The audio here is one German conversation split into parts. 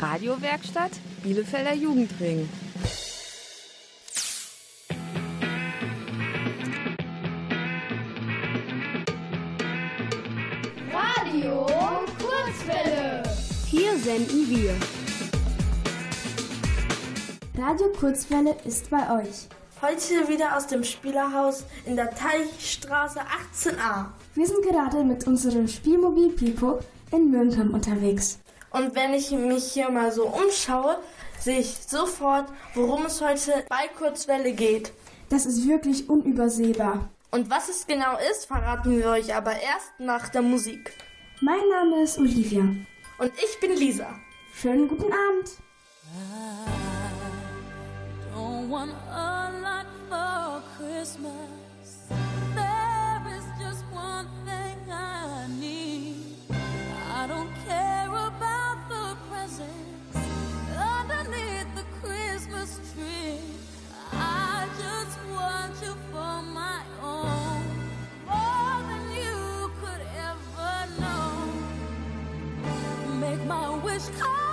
Radiowerkstatt Bielefelder Jugendring. Radio Kurzwelle. Hier senden wir. Radio Kurzwelle ist bei euch. Heute wieder aus dem Spielerhaus in der Teichstraße 18a. Wir sind gerade mit unserem Spielmobil Pipo in Mürnkamp unterwegs. Und wenn ich mich hier mal so umschaue, sehe ich sofort, worum es heute bei Kurzwelle geht. Das ist wirklich unübersehbar. Und was es genau ist, verraten wir euch aber erst nach der Musik. Mein Name ist Olivia. Und ich bin Lisa. Schönen guten Abend. I don't want a lot for Christmas. My I wish.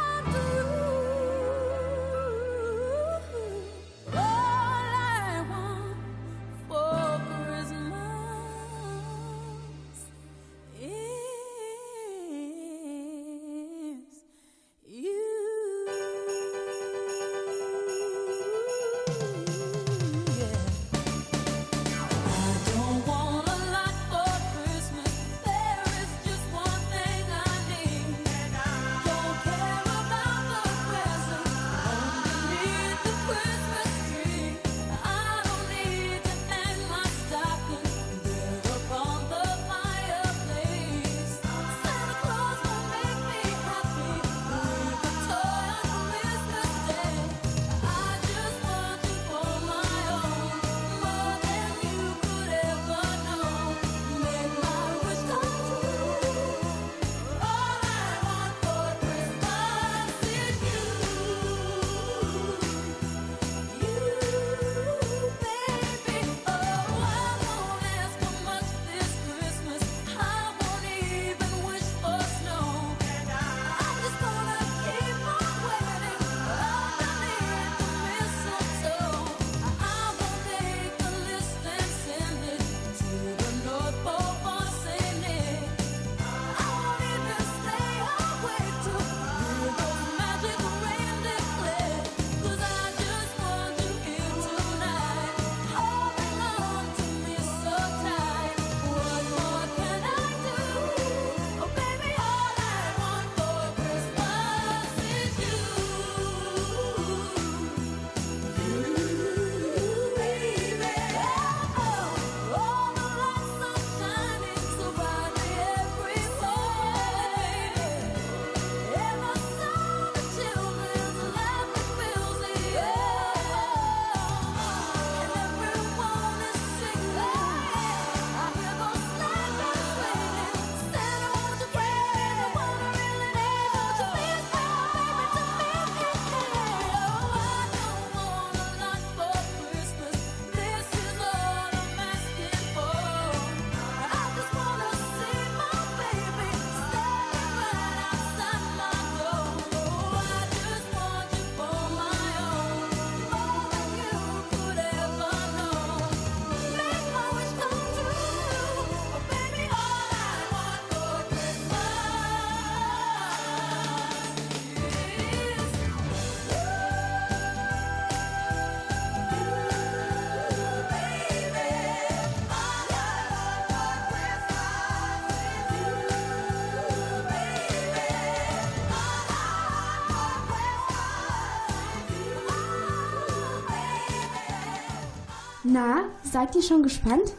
Seid ihr schon gespannt?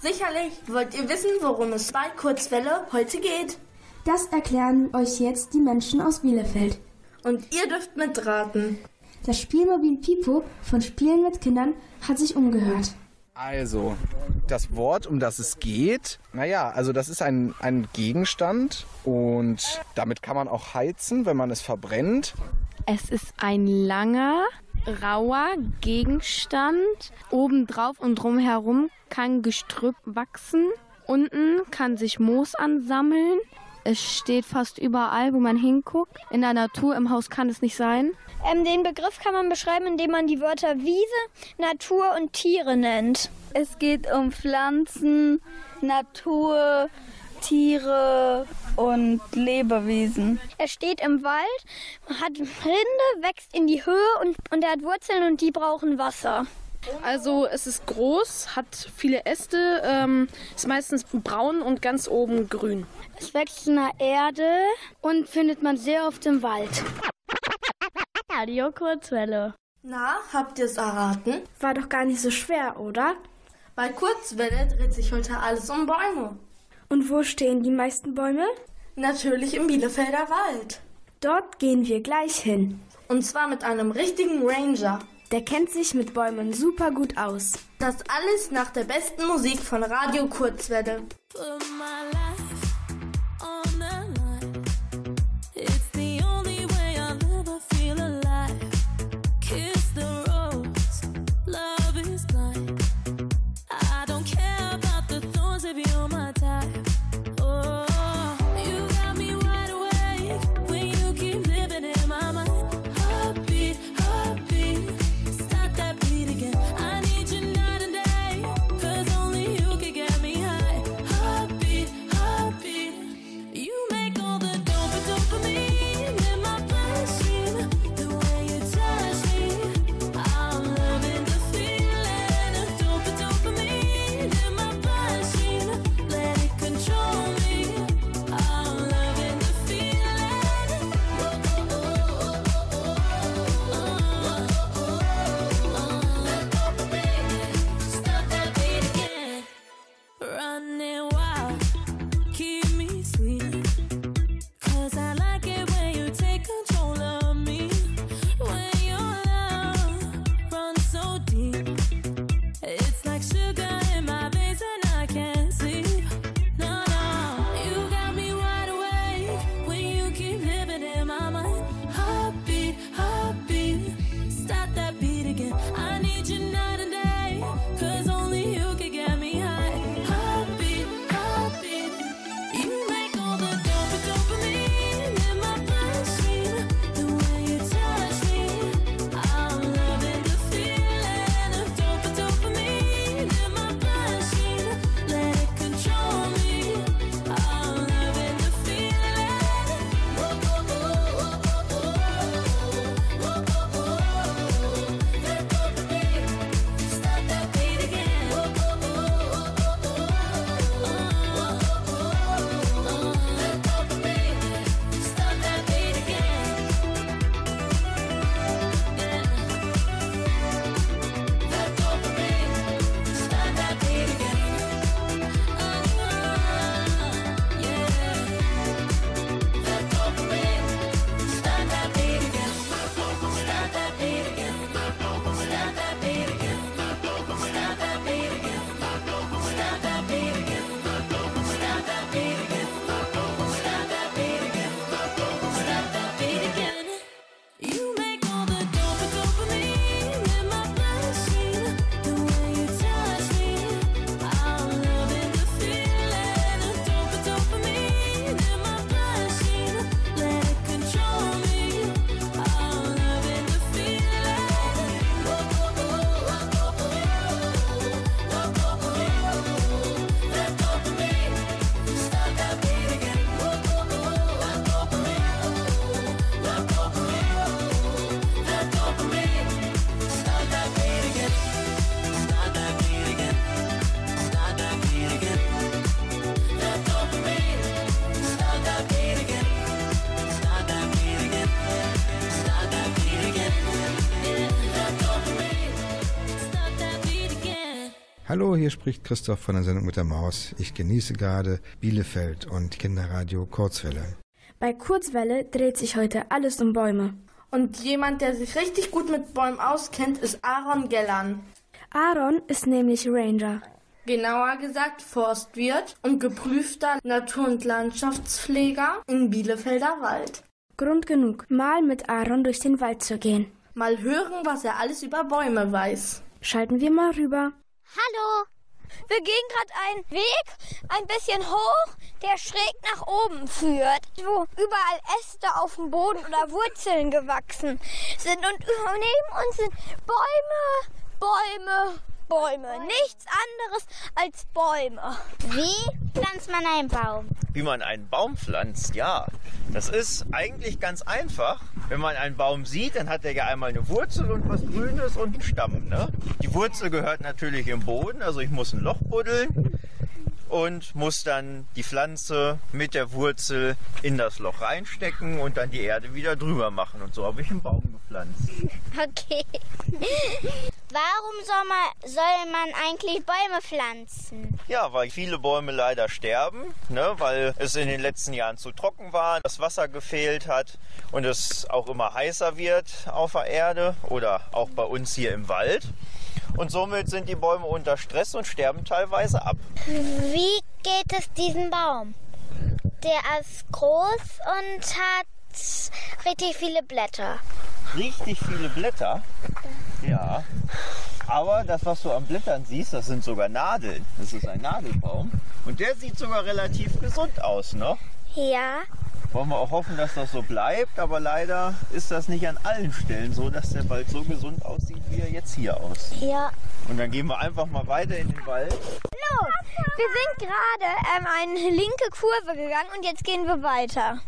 Sicherlich wollt ihr wissen, worum es bei Kurzwelle heute geht. Das erklären euch jetzt die Menschen aus Bielefeld. Und ihr dürft mitraten. Das Spielmobil Pipo von Spielen mit Kindern hat sich umgehört. Also, das Wort, um das es geht, naja, also das ist ein, ein Gegenstand und damit kann man auch heizen, wenn man es verbrennt. Es ist ein langer, rauer Gegenstand. Obendrauf und drumherum kann Gestrüpp wachsen. Unten kann sich Moos ansammeln. Es steht fast überall, wo man hinguckt. In der Natur, im Haus kann es nicht sein. Ähm, den Begriff kann man beschreiben, indem man die Wörter Wiese, Natur und Tiere nennt. Es geht um Pflanzen, Natur, Tiere und Lebewesen. Er steht im Wald, hat Rinde, wächst in die Höhe und, und er hat Wurzeln und die brauchen Wasser. Also es ist groß, hat viele Äste, ähm, ist meistens braun und ganz oben grün. Es wächst in der Erde und findet man sehr oft im Wald. Radio Kurzwelle. Na, habt ihr es erraten? War doch gar nicht so schwer, oder? Bei Kurzwelle dreht sich heute alles um Bäume. Und wo stehen die meisten Bäume? Natürlich im Bielefelder Wald. Dort gehen wir gleich hin. Und zwar mit einem richtigen Ranger. Der kennt sich mit Bäumen super gut aus. Das alles nach der besten Musik von Radio Kurzwelle. Hallo, hier spricht Christoph von der Sendung mit der Maus. Ich genieße gerade Bielefeld und Kinderradio Kurzwelle. Bei Kurzwelle dreht sich heute alles um Bäume. Und jemand, der sich richtig gut mit Bäumen auskennt, ist Aaron Gellern. Aaron ist nämlich Ranger. Genauer gesagt Forstwirt und geprüfter Natur- und Landschaftspfleger im Bielefelder Wald. Grund genug, mal mit Aaron durch den Wald zu gehen. Mal hören, was er alles über Bäume weiß. Schalten wir mal rüber. Hallo, Wir gehen gerade einen Weg ein bisschen hoch, der schräg nach oben führt, wo überall Äste auf dem Boden oder Wurzeln gewachsen sind. Und neben uns sind Bäume, Bäume, Bäume. Nichts anderes als Bäume. Wie pflanzt man einen Baum? Wie man einen Baum pflanzt, ja. Das ist eigentlich ganz einfach. Wenn man einen Baum sieht, dann hat er ja einmal eine Wurzel und was Grünes und einen Stamm. Ne? Die Wurzel gehört natürlich im Boden, also ich muss ein Loch buddeln und muss dann die Pflanze mit der Wurzel in das Loch reinstecken und dann die Erde wieder drüber machen. Und so habe ich einen Baum gepflanzt. Okay. Warum soll man, soll man eigentlich Bäume pflanzen? Ja, weil viele Bäume leider sterben, ne, weil es in den letzten Jahren zu trocken war, das Wasser gefehlt hat und es auch immer heißer wird auf der Erde oder auch bei uns hier im Wald. Und somit sind die Bäume unter Stress und sterben teilweise ab. Wie geht es diesem Baum? Der ist groß und hat richtig viele Blätter. Richtig viele Blätter. Ja. Aber das, was du an Blättern siehst, das sind sogar Nadeln. Das ist ein Nadelbaum. Und der sieht sogar relativ gesund aus, ne? Ja. Wollen wir auch hoffen, dass das so bleibt, aber leider ist das nicht an allen Stellen so, dass der bald so gesund aussieht, wie er jetzt hier aussieht. Ja. Und dann gehen wir einfach mal weiter in den Wald. Hallo, wir sind gerade ähm, eine linke Kurve gegangen und jetzt gehen wir weiter.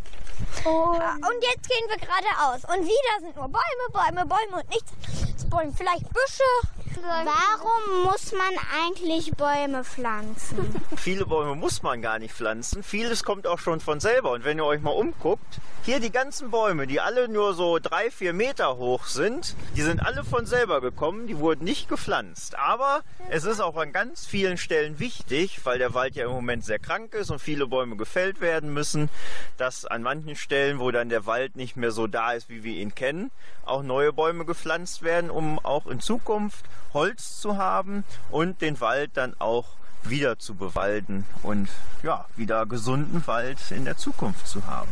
Ah, Und jetzt gehen wir geradeaus. Und wieder sind nur Bäume, Bäume, Bäume und nichts. Bäume, vielleicht Büsche. Warum muss man eigentlich Bäume pflanzen? Viele Bäume muss man gar nicht pflanzen. Vieles kommt auch schon von selber. Und wenn ihr euch mal umguckt, hier die ganzen Bäume, die alle nur so drei, vier Meter hoch sind, die sind alle von selber gekommen. Die wurden nicht gepflanzt. Aber es ist auch an ganz vielen Stellen wichtig, weil der Wald ja im Moment sehr krank ist und viele Bäume gefällt werden müssen, dass an manchen Stellen, wo dann der Wald nicht mehr so da ist, wie wir ihn kennen, auch neue Bäume gepflanzt werden, um auch in Zukunft Holz zu haben und den Wald dann auch wieder zu bewalden und ja, wieder gesunden Wald in der Zukunft zu haben.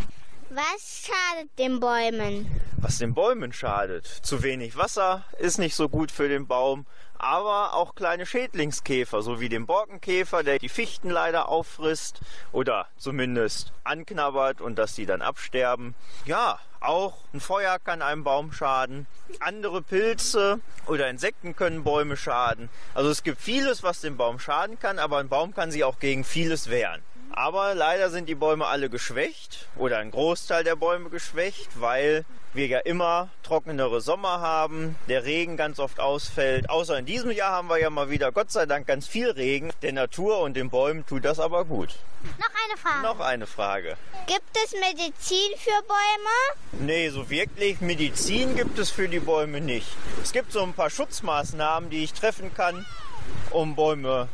Was schadet den Bäumen? Was den Bäumen schadet. Zu wenig Wasser ist nicht so gut für den Baum, aber auch kleine Schädlingskäfer, so wie den Borkenkäfer, der die Fichten leider auffrisst oder zumindest anknabbert und dass die dann absterben. Ja, auch ein Feuer kann einem Baum schaden. Andere Pilze oder Insekten können Bäume schaden. Also es gibt vieles, was dem Baum schaden kann, aber ein Baum kann sich auch gegen vieles wehren. Aber leider sind die Bäume alle geschwächt oder ein Großteil der Bäume geschwächt, weil wir ja immer trockenere Sommer haben, der Regen ganz oft ausfällt. Außer in diesem Jahr haben wir ja mal wieder Gott sei Dank ganz viel Regen. Der Natur und den Bäumen tut das aber gut. Noch eine Frage. Noch eine Frage. Gibt es Medizin für Bäume? Nee, so wirklich Medizin gibt es für die Bäume nicht. Es gibt so ein paar Schutzmaßnahmen, die ich treffen kann, um Bäume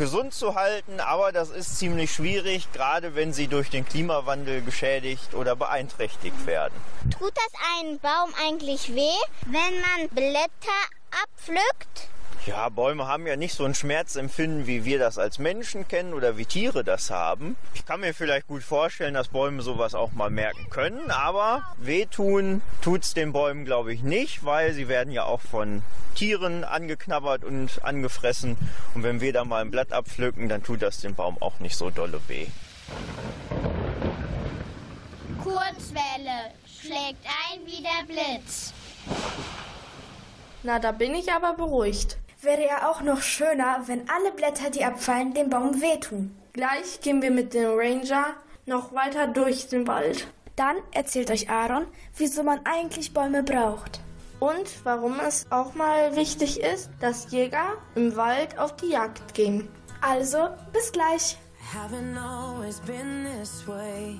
gesund zu halten, aber das ist ziemlich schwierig, gerade wenn sie durch den Klimawandel geschädigt oder beeinträchtigt werden. Tut das einem Baum eigentlich weh, wenn man Blätter abpflückt? Ja, Bäume haben ja nicht so ein Schmerzempfinden, wie wir das als Menschen kennen oder wie Tiere das haben. Ich kann mir vielleicht gut vorstellen, dass Bäume sowas auch mal merken können, aber wehtun tut's den Bäumen, glaube ich, nicht, weil sie werden ja auch von Tieren angeknabbert und angefressen. Und wenn wir da mal ein Blatt abpflücken, dann tut das dem Baum auch nicht so dolle weh. Kurzwelle schlägt ein wie der Blitz. Na, da bin ich aber beruhigt. Wäre ja auch noch schöner, wenn alle Blätter, die abfallen, dem Baum wehtun. Gleich gehen wir mit dem Ranger noch weiter durch den Wald. Dann erzählt euch Aaron, wieso man eigentlich Bäume braucht. Und warum es auch mal wichtig ist, dass Jäger im Wald auf die Jagd gehen. Also, bis gleich. Haven't always been this way.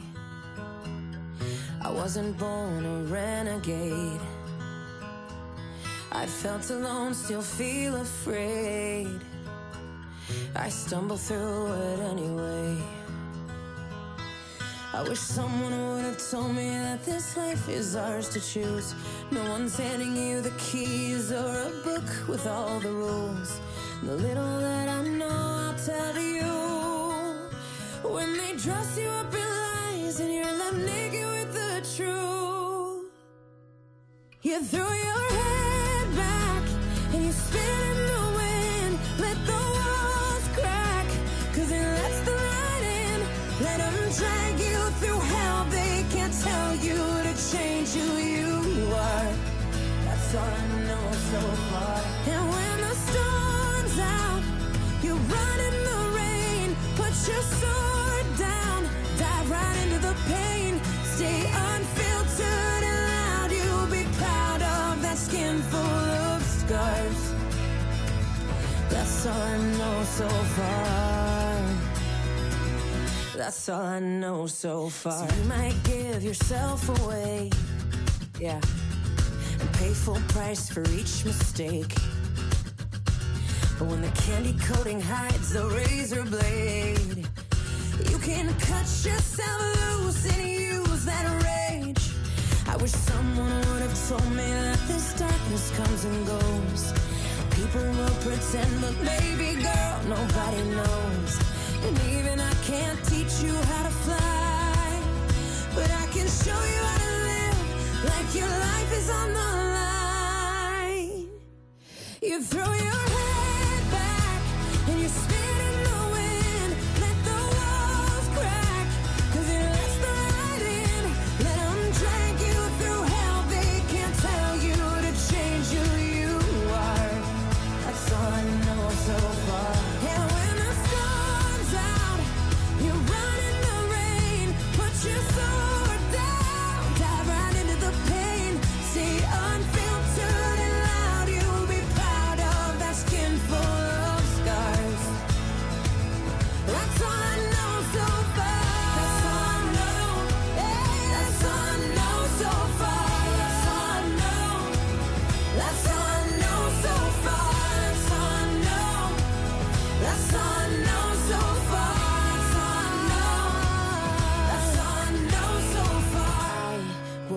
I wasn't born a renegade. I felt alone, still feel afraid. I stumble through it anyway. I wish someone would have told me that this life is ours to choose. No one's handing you the keys or a book with all the rules. The little that I know, I'll tell you. When they dress you up in lies and you're left naked with the truth, you threw your head starting over so far. And when the storm's out, you run in the rain, put your sword down, dive right into the pain, stay unfiltered and loud. You'll be proud of that skin full of scars. That's all I know so far. That's all I know so far. So you might give yourself away. Yeah pay full price for each mistake. But when the candy coating hides the razor blade, you can cut yourself loose and use that rage. I wish someone would have told me that this darkness comes and goes. People will pretend, but baby girl, nobody knows. And even I can't teach you how to fly, but I can show you how to like your life is on the line. You throw your head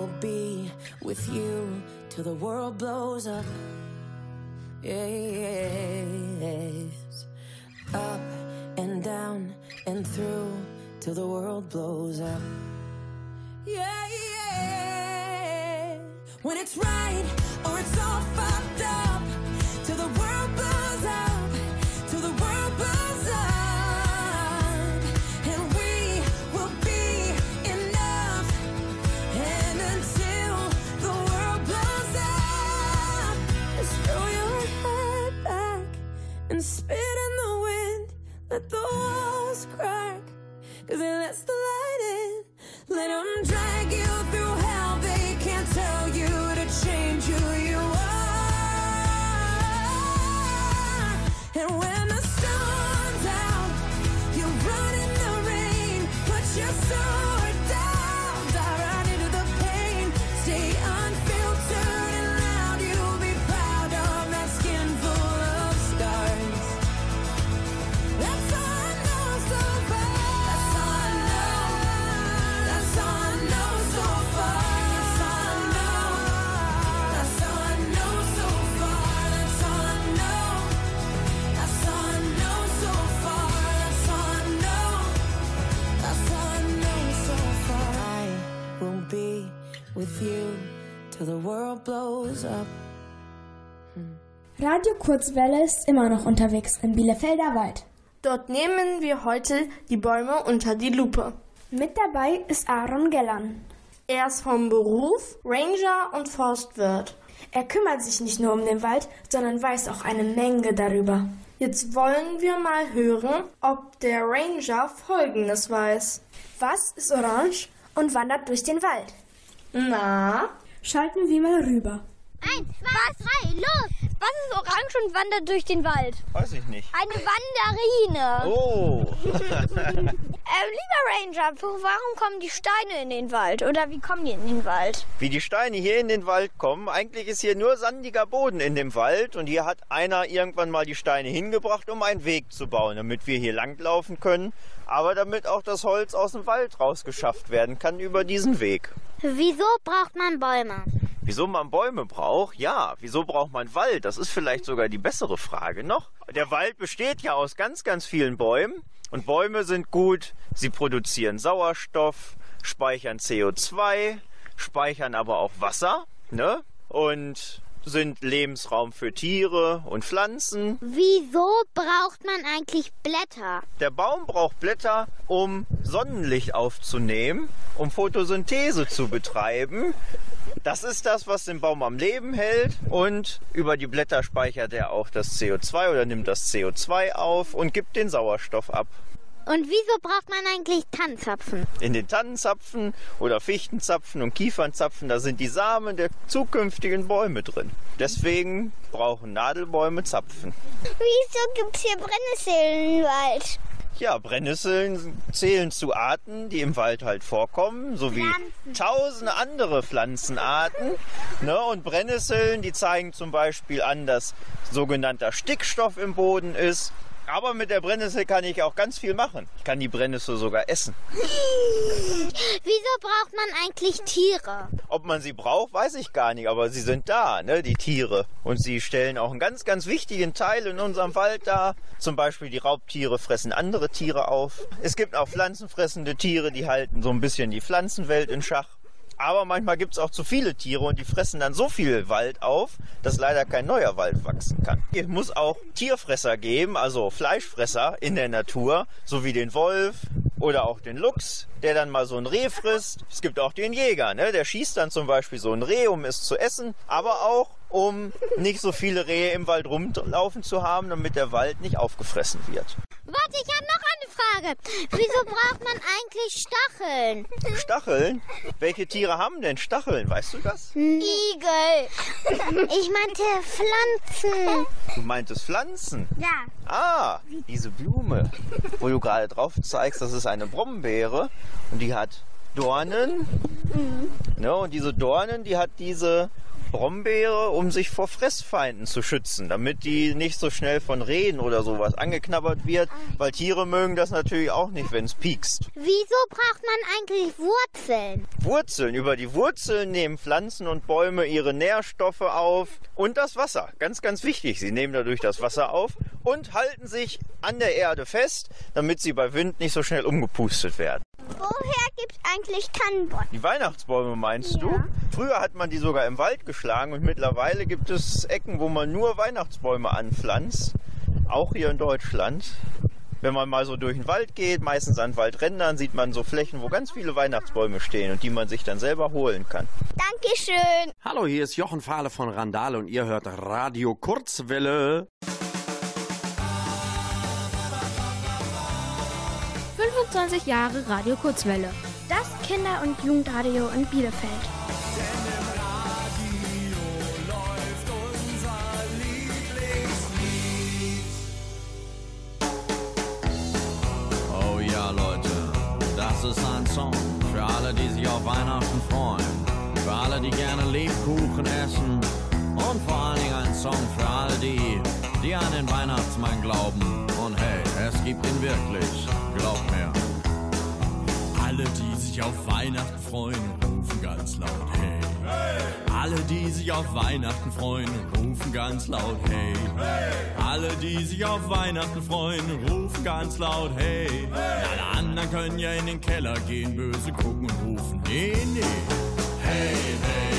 will be with you till the world blows up. Yes. Up and down and through till the world blows up. Yeah, yeah. When it's right or it's all fucked up. Let the walls crack. Cause it lets the light in. Let them drag you through hell. They can't tell you to change who you are. And when with you till the world blows up. Radio Kurzwelle ist immer noch unterwegs im Bielefelder Wald. Dort nehmen wir heute die Bäume unter die Lupe. Mit dabei ist Aaron Gellern. Er ist vom Beruf Ranger und Forstwirt. Er kümmert sich nicht nur um den Wald, sondern weiß auch eine Menge darüber. Jetzt wollen wir mal hören, ob der Ranger Folgendes weiß. Was ist orange und wandert durch den Wald? Na? Schalten wir mal rüber. Eins, zwei, drei, los! Was ist orange und wandert durch den Wald? Weiß ich nicht. Eine Wanderine. Oh. Ähm, lieber Ranger, warum kommen die Steine in den Wald? Oder wie kommen die in den Wald? Wie die Steine hier in den Wald kommen, eigentlich ist hier nur sandiger Boden in dem Wald und hier hat einer irgendwann mal die Steine hingebracht, um einen Weg zu bauen, damit wir hier langlaufen können, aber damit auch das Holz aus dem Wald rausgeschafft werden kann über diesen Weg. Wieso braucht man Bäume? Wieso man Bäume braucht? Ja, wieso braucht man Wald? Das ist vielleicht sogar die bessere Frage noch. Der Wald besteht ja aus ganz, ganz vielen Bäumen und Bäume sind gut. Sie produzieren Sauerstoff, speichern CO2, speichern aber auch Wasser, ne? Und sind Lebensraum für Tiere und Pflanzen. Wieso braucht man eigentlich Blätter? Der Baum braucht Blätter, um Sonnenlicht aufzunehmen, um Photosynthese zu betreiben. Das ist das, was den Baum am Leben hält. Und über die Blätter speichert er auch das CO2 oder nimmt das CO2 auf und gibt den Sauerstoff ab. Und wieso braucht man eigentlich Tannenzapfen? In den Tannenzapfen oder Fichtenzapfen und Kiefernzapfen, da sind die Samen der zukünftigen Bäume drin. Deswegen brauchen Nadelbäume Zapfen. Wieso gibt's hier Brennnesseln im Wald? Ja, Brennnesseln zählen zu Arten, die im Wald halt vorkommen, sowie tausende andere Pflanzenarten. Ne? Und Brennnesseln, die zeigen zum Beispiel an, dass sogenannter Stickstoff im Boden ist. Aber mit der Brennnessel kann ich auch ganz viel machen. Ich kann die Brennnessel sogar essen. Wieso braucht man eigentlich Tiere? Ob man sie braucht, weiß ich gar nicht, aber sie sind da, ne, die Tiere. Und sie stellen auch einen ganz, ganz wichtigen Teil in unserem Wald dar. Zum Beispiel die Raubtiere fressen andere Tiere auf. Es gibt auch pflanzenfressende Tiere, die halten so ein bisschen die Pflanzenwelt in Schach. Aber manchmal gibt es auch zu viele Tiere und die fressen dann so viel Wald auf, dass leider kein neuer Wald wachsen kann. Es muss auch Tierfresser geben, also Fleischfresser in der Natur, so wie den Wolf oder auch den Luchs, der dann mal so ein Reh frisst. Es gibt auch den Jäger, ne? der schießt dann zum Beispiel so ein Reh, um es zu essen, aber auch um nicht so viele Rehe im Wald rumlaufen zu haben, damit der Wald nicht aufgefressen wird. Warte, ich habe noch eine Frage. Wieso braucht man eigentlich Stacheln? Stacheln? Welche Tiere haben denn Stacheln? Weißt du das? Igel. Ich meinte Pflanzen. Du meintest Pflanzen? Ja. Ah, diese Blume, wo du gerade drauf zeigst, das ist eine Brombeere und die hat Dornen. Ne, und diese Dornen, die hat diese Brombeere, um sich vor Fressfeinden zu schützen, damit die nicht so schnell von Rehen oder sowas angeknabbert wird, weil Tiere mögen das natürlich auch nicht, wenn es piekst. Wieso braucht man eigentlich Wurzeln? Wurzeln. Über die Wurzeln nehmen Pflanzen und Bäume ihre Nährstoffe auf und das Wasser. Ganz, ganz wichtig. Sie nehmen dadurch das Wasser auf und halten sich an der Erde fest, damit sie bei Wind nicht so schnell umgepustet werden. Woher gibt's eigentlich Tannenbäume? Die Weihnachtsbäume meinst du? Früher hat man die sogar im Wald geschlagen und mittlerweile gibt es Ecken, wo man nur Weihnachtsbäume anpflanzt. Auch hier in Deutschland. Wenn man mal so durch den Wald geht, meistens an Waldrändern, sieht man so Flächen, wo ganz viele Weihnachtsbäume stehen und die man sich dann selber holen kann. Dankeschön. Hallo, hier ist Jochen Fahle von Randale und ihr hört Radio Kurzwelle. 25 Jahre Radio Kurzwelle. Das Kinder- und Jugendradio in Bielefeld. Oh ja, Leute, das ist ein Song für alle, die sich auf Weihnachten freuen. Für alle, die gerne Lebkuchen essen. Und vor allen Dingen ein Song für alle die, die an den Weihnachtsmann glauben. Und hey, es gibt ihn wirklich, glaubt mir. Alle, die sich auf Weihnachten freuen, rufen ganz laut hey. Alle, die sich auf Weihnachten freuen, rufen ganz laut hey. Alle, die sich auf Weihnachten freuen, rufen ganz laut hey. Alle anderen können ja in den Keller gehen, böse gucken und rufen nee, nee. Hey, hey, hey,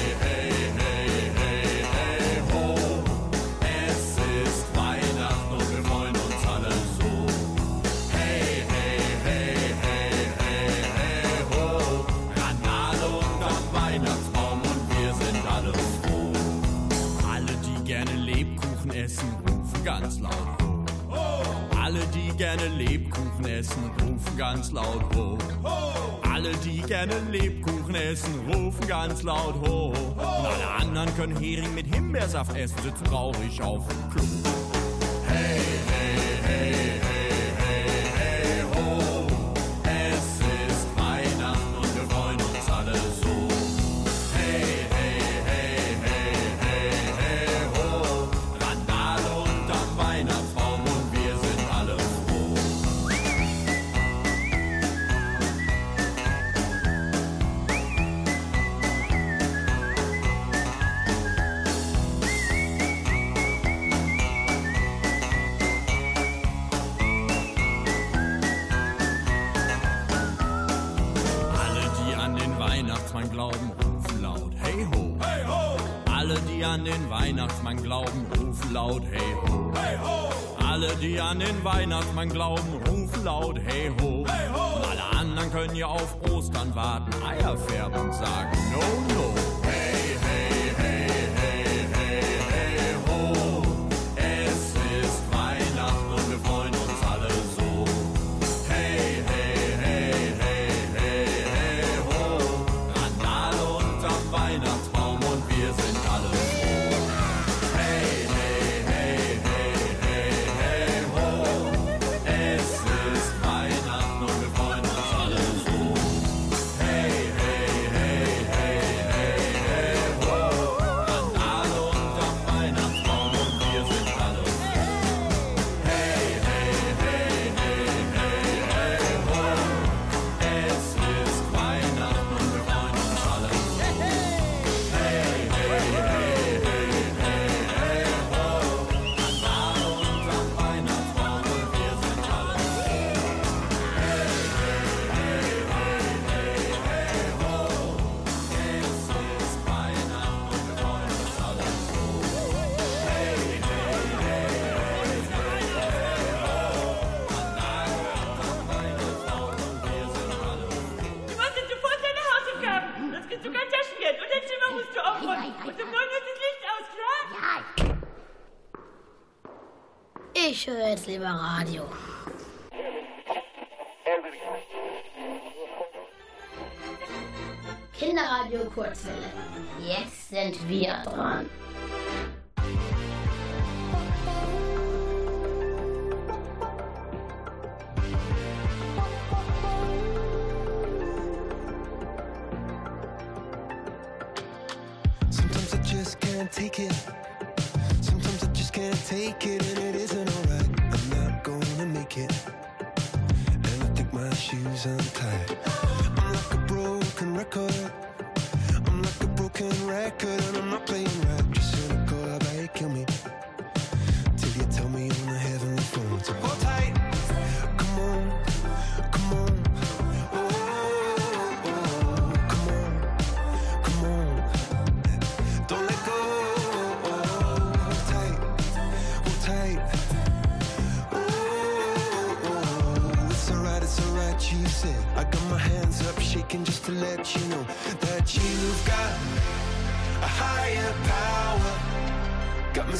essen, rufen ganz laut ho. Alle, die gerne Lebkuchen essen, rufen ganz laut ho. Alle, die gerne Lebkuchen essen, rufen ganz laut ho. Und alle anderen können Hering mit Himbeersaft essen, sitzen traurig auf dem Klo. Lieber Radio.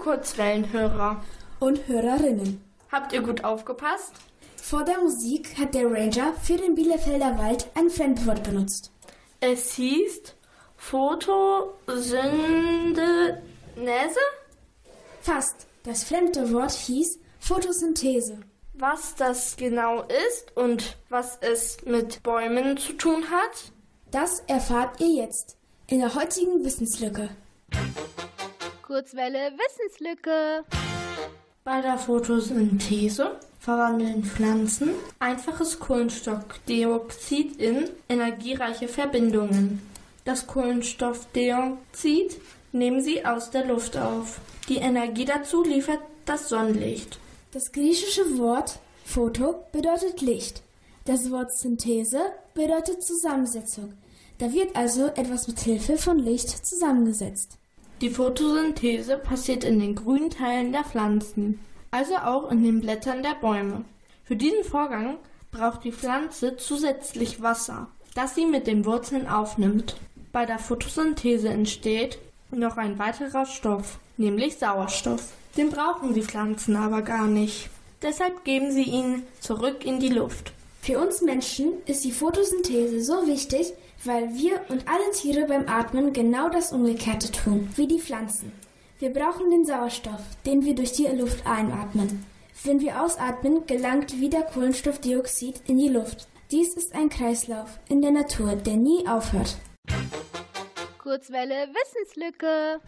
Kurzwellenhörer und Hörerinnen, habt ihr gut aufgepasst? Vor der Musik hat der Ranger für den Bielefelder Wald ein Fremdwort benutzt. Es hieß Photosynthese? Fast. Das fremde Wort hieß Photosynthese. Was das genau ist und was es mit Bäumen zu tun hat? Das erfahrt ihr jetzt in der heutigen Wissenslücke. Kurzwelle Wissenslücke. Bei der Photosynthese verwandeln Pflanzen einfaches Kohlenstoffdioxid in energiereiche Verbindungen. Das Kohlenstoffdioxid nehmen sie aus der Luft auf. Die Energie dazu liefert das Sonnenlicht. Das griechische Wort Photo bedeutet Licht. Das Wort Synthese bedeutet Zusammensetzung. Da wird also etwas mit Hilfe von Licht zusammengesetzt. Die Photosynthese passiert in den grünen Teilen der Pflanzen, also auch in den Blättern der Bäume. Für diesen Vorgang braucht die Pflanze zusätzlich Wasser, das sie mit den Wurzeln aufnimmt. Bei der Photosynthese entsteht noch ein weiterer Stoff, nämlich Sauerstoff. Den brauchen die Pflanzen aber gar nicht. Deshalb geben sie ihn zurück in die Luft. Für uns Menschen ist die Photosynthese so wichtig, weil wir und alle Tiere beim Atmen genau das Umgekehrte tun, wie die Pflanzen. Wir brauchen den Sauerstoff, den wir durch die Luft einatmen. Wenn wir ausatmen, gelangt wieder Kohlenstoffdioxid in die Luft. Dies ist ein Kreislauf in der Natur, der nie aufhört. Kurzwelle Wissenslücke.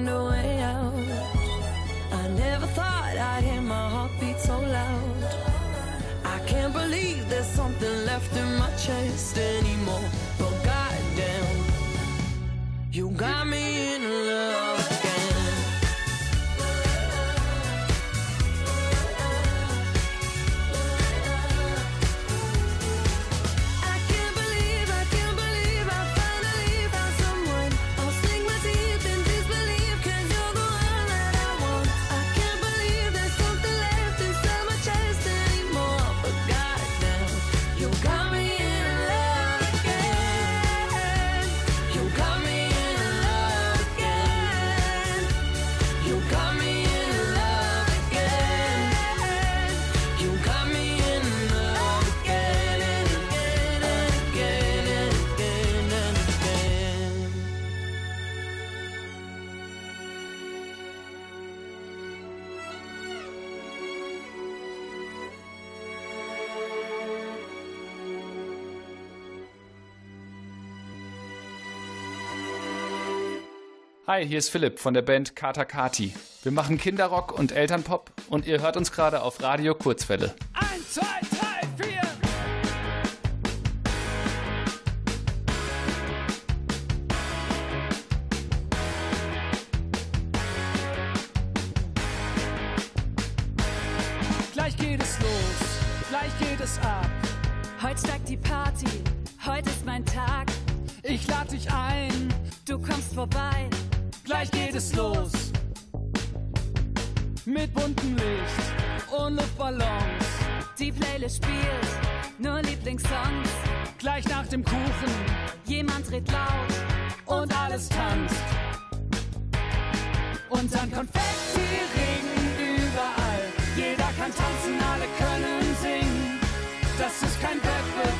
find a way out. I never thought I'd hear my heartbeat so loud. I can't believe there's something left in my chest. Hi, hier ist Philipp von der Band Kata Kati. Wir machen Kinderrock und Elternpop und ihr hört uns gerade auf Radio Kurzfälle. Eins, zwei, drei, vier! Gleich geht es los, gleich geht es ab. Heute steigt die Party, heute ist mein Tag. Ich lade dich ein, du kommst vorbei gleich geht es los. Mit buntem Licht und Luftballons. Die Playlist spielt nur Lieblingssongs. Gleich nach dem Kuchen, jemand redet laut und, und alles tanzt. Und dann Konfetti regen überall. Jeder kann tanzen, alle können singen. Das ist kein Wettbewerb.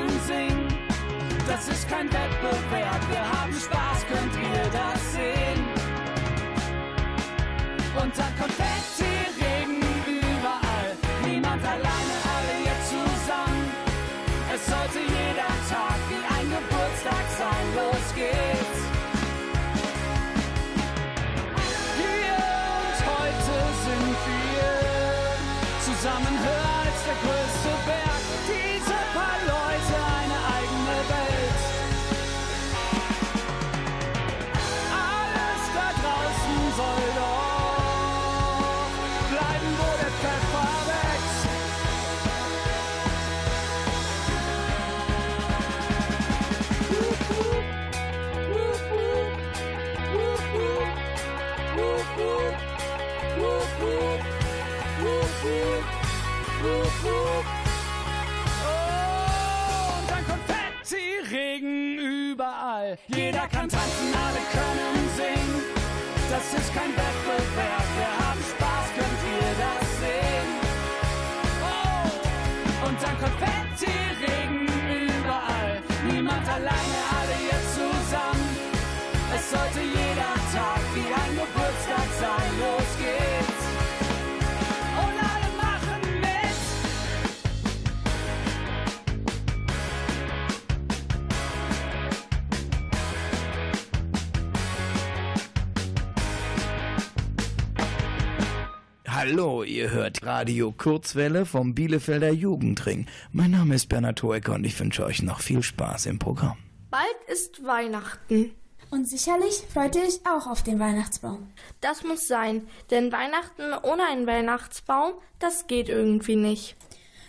Das ist kein Wettbewerb, wir haben Spaß, könnt ihr das sehen? Und dann Jeder kann tanzen, alle können singen. Das ist kein Wettbewerb, wir haben Hallo, ihr hört Radio Kurzwelle vom Bielefelder Jugendring. Mein Name ist Bernhard Hoecker und ich wünsche euch noch viel Spaß im Programm. Bald ist Weihnachten. Und sicherlich freut ihr euch auch auf den Weihnachtsbaum. Das muss sein, denn Weihnachten ohne einen Weihnachtsbaum, das geht irgendwie nicht.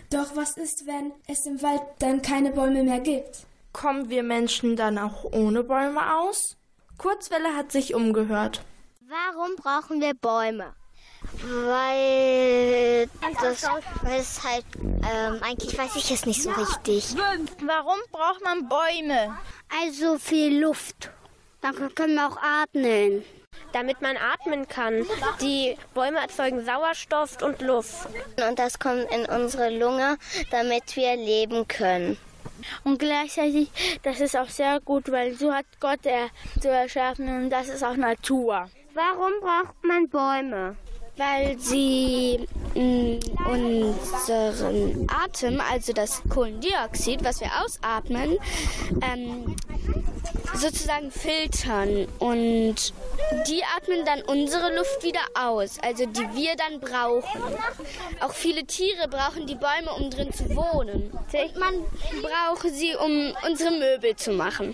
Doch was ist, wenn es im Wald dann keine Bäume mehr gibt? Kommen wir Menschen dann auch ohne Bäume aus? Kurzwelle hat sich umgehört. Warum brauchen wir Bäume? Weil das, es halt, ähm, eigentlich weiß ich es nicht so richtig. Warum braucht man Bäume? Also viel Luft. Dann können wir auch atmen. Damit man atmen kann. Die Bäume erzeugen Sauerstoff und Luft. Und das kommt in unsere Lunge, damit wir leben können. Und gleichzeitig, das ist auch sehr gut, weil so hat Gott er so erschaffen und das ist auch Natur. Warum braucht man Bäume? Weil sie mh, unseren Atem, also das Kohlendioxid, was wir ausatmen, ähm, sozusagen filtern. Und die atmen dann unsere Luft wieder aus, also die wir dann brauchen. Auch viele Tiere brauchen die Bäume, um drin zu wohnen. Und man braucht sie, um unsere Möbel zu machen.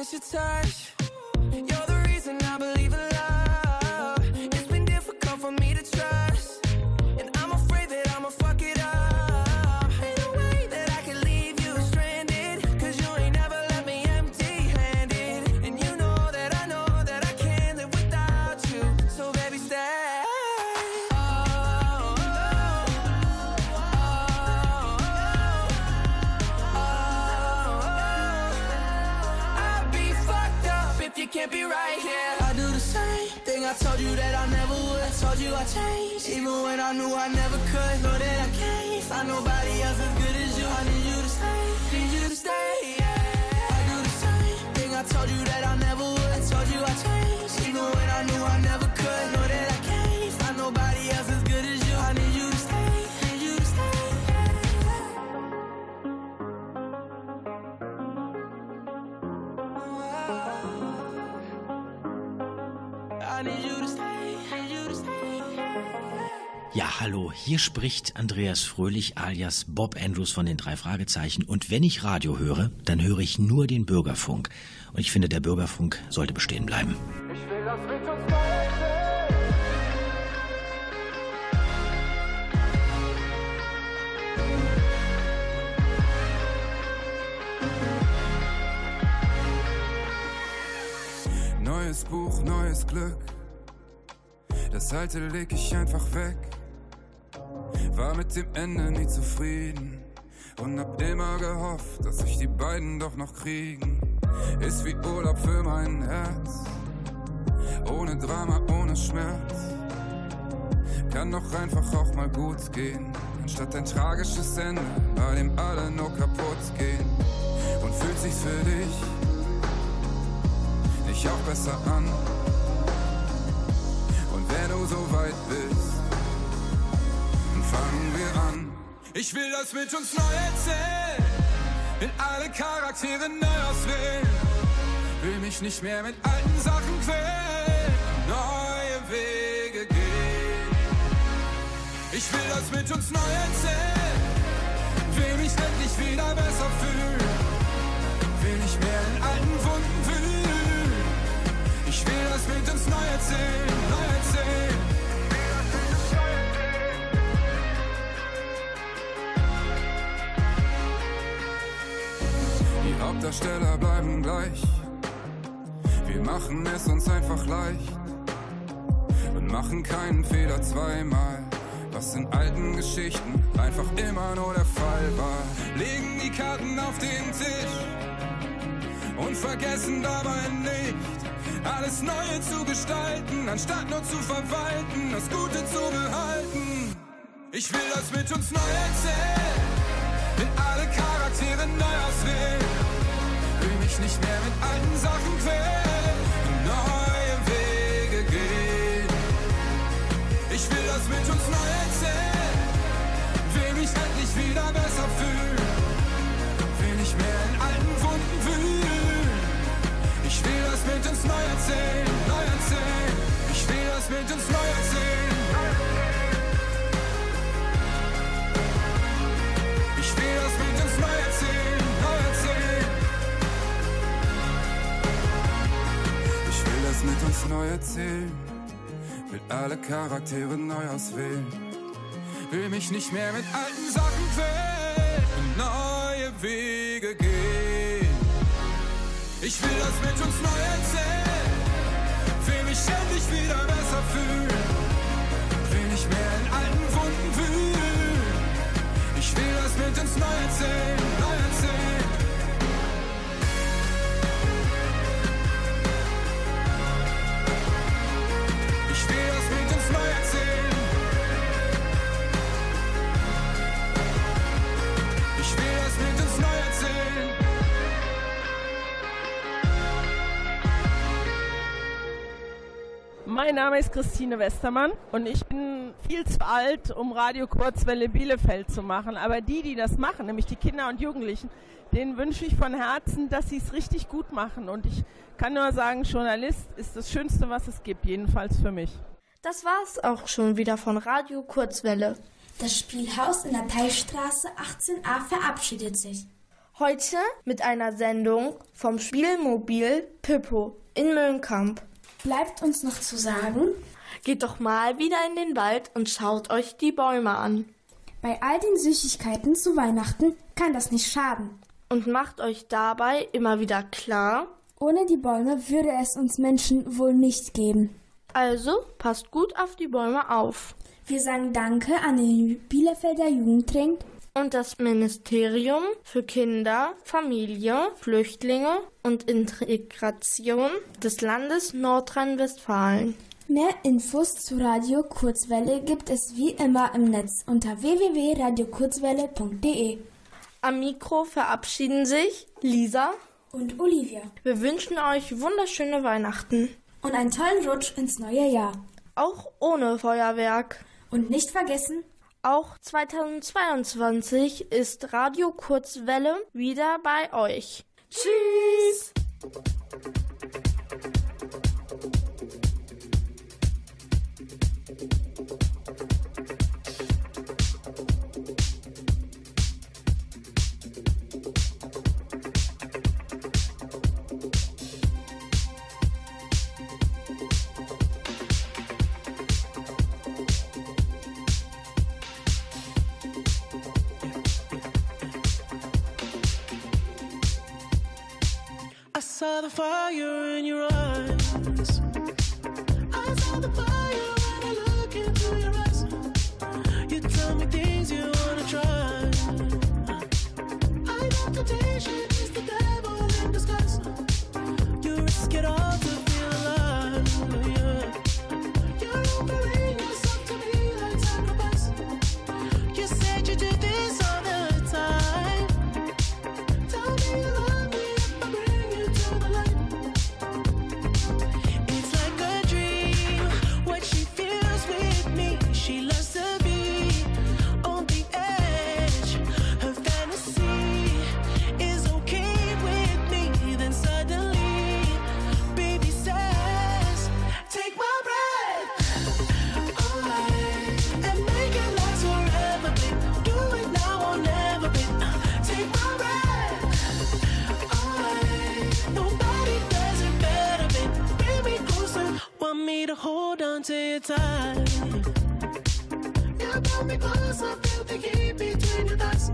miss your touch. I never could. Know that I can't find nobody else hier spricht Andreas Fröhlich alias Bob Andrews von den drei Fragezeichen. Und wenn ich Radio höre, dann höre ich nur den Bürgerfunk. Und ich finde, der Bürgerfunk sollte bestehen bleiben. Ich will das mit uns. Neues Buch, neues Glück. Das alte leg ich einfach weg. War mit dem Ende nie zufrieden. Und hab immer gehofft, dass sich die beiden doch noch kriegen. Ist wie Urlaub für mein Herz. Ohne Drama, ohne Schmerz. Kann doch einfach auch mal gut gehen. Anstatt ein tragisches Ende, bei dem alle nur kaputt gehen. Und fühlt sich's für dich nicht auch besser an? Und wenn du so weit bist, dann fangen wir an. Ich will das mit uns neu erzählen, in alle Charaktere neu auswählen. Will mich nicht mehr mit alten Sachen quälen, neue Wege gehen. Ich will das mit uns neu erzählen, will mich endlich wieder besser fühlen. Die Hauptdarsteller bleiben gleich. Wir machen es uns einfach leicht und machen keinen Fehler zweimal. Was in alten Geschichten einfach immer nur der Fall war. Legen die Karten auf den Tisch und vergessen dabei nicht, alles Neue zu gestalten, anstatt nur zu verwalten, das Gute zu behalten. Ich will das mit uns neu erzählen, in alle Charaktere neu auswählen. Mich nicht mehr mit alten Sachen quälen, und neue Wege gehen. Ich will das mit uns neu erzählen, will mich endlich wieder besser fühlen. Will nicht mehr in alten Wunden wühlen. Ich will das mit uns neu erzählen, neu erzählen. Ich will das mit uns neu erzählen. Das mit uns neu erzählen. Will alle Charaktere neu auswählen. Will mich nicht mehr mit alten Sachen quälen neue Wege gehen. Ich will das mit uns neu erzählen. Will mich endlich wieder besser fühlen. Will nicht mehr in alten Wunden wühlen. Ich will das mit uns neu erzählen. Mein Name ist Christine Westermann und ich bin viel zu alt, um Radio Kurzwelle Bielefeld zu machen. Aber die, die das machen, nämlich die Kinder und Jugendlichen, denen wünsche ich von Herzen, dass sie es richtig gut machen. Und ich kann nur sagen, Journalist ist das Schönste, was es gibt, jedenfalls für mich. Das war's auch schon wieder von Radio Kurzwelle. Das Spielhaus in der Teilstraße 18a verabschiedet sich. Heute mit einer Sendung vom Spielmobil Pippo in Möhnkamp. Bleibt uns noch zu sagen, geht doch mal wieder in den Wald und schaut euch die Bäume an. Bei all den Süßigkeiten zu Weihnachten kann das nicht schaden. Und macht euch dabei immer wieder klar, ohne die Bäume würde es uns Menschen wohl nicht geben. Also passt gut auf die Bäume auf. Wir sagen Danke an den Bielefelder Jugendring und das Ministerium für Kinder, Familie, Flüchtlinge und Integration des Landes Nordrhein-Westfalen. Mehr Infos zu Radio Kurzwelle gibt es wie immer im Netz unter www.radiokurzwelle.de. Am Mikro verabschieden sich Lisa und Olivia. Wir wünschen euch wunderschöne Weihnachten und einen tollen Rutsch ins neue Jahr. Auch ohne Feuerwerk. Und nicht vergessen, auch 2022 ist Radio Kurzwelle wieder bei euch. Tschüss! Fire in your eyes. it tight. You pull me close, I feel the heat between your thighs.